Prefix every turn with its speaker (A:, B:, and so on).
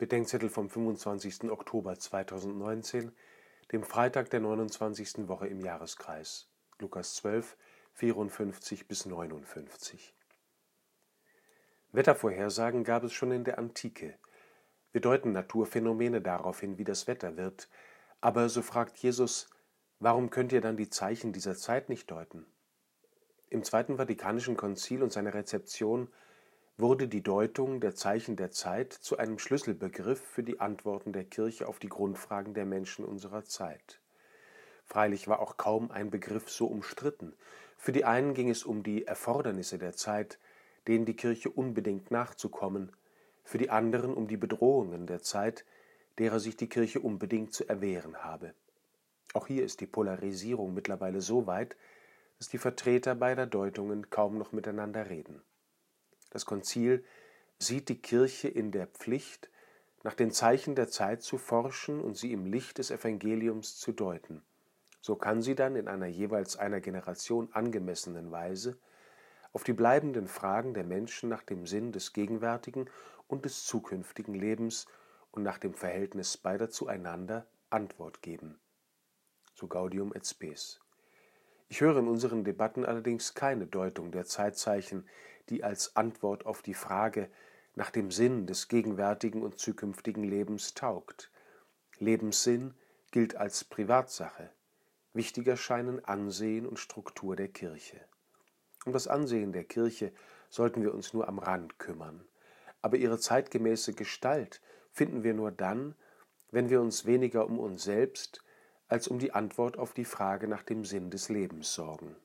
A: Bedenkzettel vom 25. Oktober 2019, dem Freitag der 29. Woche im Jahreskreis. Lukas 12, 54 bis 59. Wettervorhersagen gab es schon in der Antike. Wir deuten Naturphänomene darauf hin, wie das Wetter wird. Aber so fragt Jesus, warum könnt ihr dann die Zeichen dieser Zeit nicht deuten? Im Zweiten Vatikanischen Konzil und seiner Rezeption wurde die Deutung der Zeichen der Zeit zu einem Schlüsselbegriff für die Antworten der Kirche auf die Grundfragen der Menschen unserer Zeit. Freilich war auch kaum ein Begriff so umstritten. Für die einen ging es um die Erfordernisse der Zeit, denen die Kirche unbedingt nachzukommen, für die anderen um die Bedrohungen der Zeit, derer sich die Kirche unbedingt zu erwehren habe. Auch hier ist die Polarisierung mittlerweile so weit, dass die Vertreter beider Deutungen kaum noch miteinander reden. Das Konzil sieht die Kirche in der Pflicht, nach den Zeichen der Zeit zu forschen und sie im Licht des Evangeliums zu deuten. So kann sie dann in einer jeweils einer Generation angemessenen Weise auf die bleibenden Fragen der Menschen nach dem Sinn des gegenwärtigen und des zukünftigen Lebens und nach dem Verhältnis beider zueinander Antwort geben. So Gaudium et Spes. Ich höre in unseren Debatten allerdings keine Deutung der Zeitzeichen, die als Antwort auf die Frage nach dem Sinn des gegenwärtigen und zukünftigen Lebens taugt. Lebenssinn gilt als Privatsache. Wichtiger scheinen Ansehen und Struktur der Kirche. Um das Ansehen der Kirche sollten wir uns nur am Rand kümmern. Aber ihre zeitgemäße Gestalt finden wir nur dann, wenn wir uns weniger um uns selbst als um die Antwort auf die Frage nach dem Sinn des Lebens sorgen.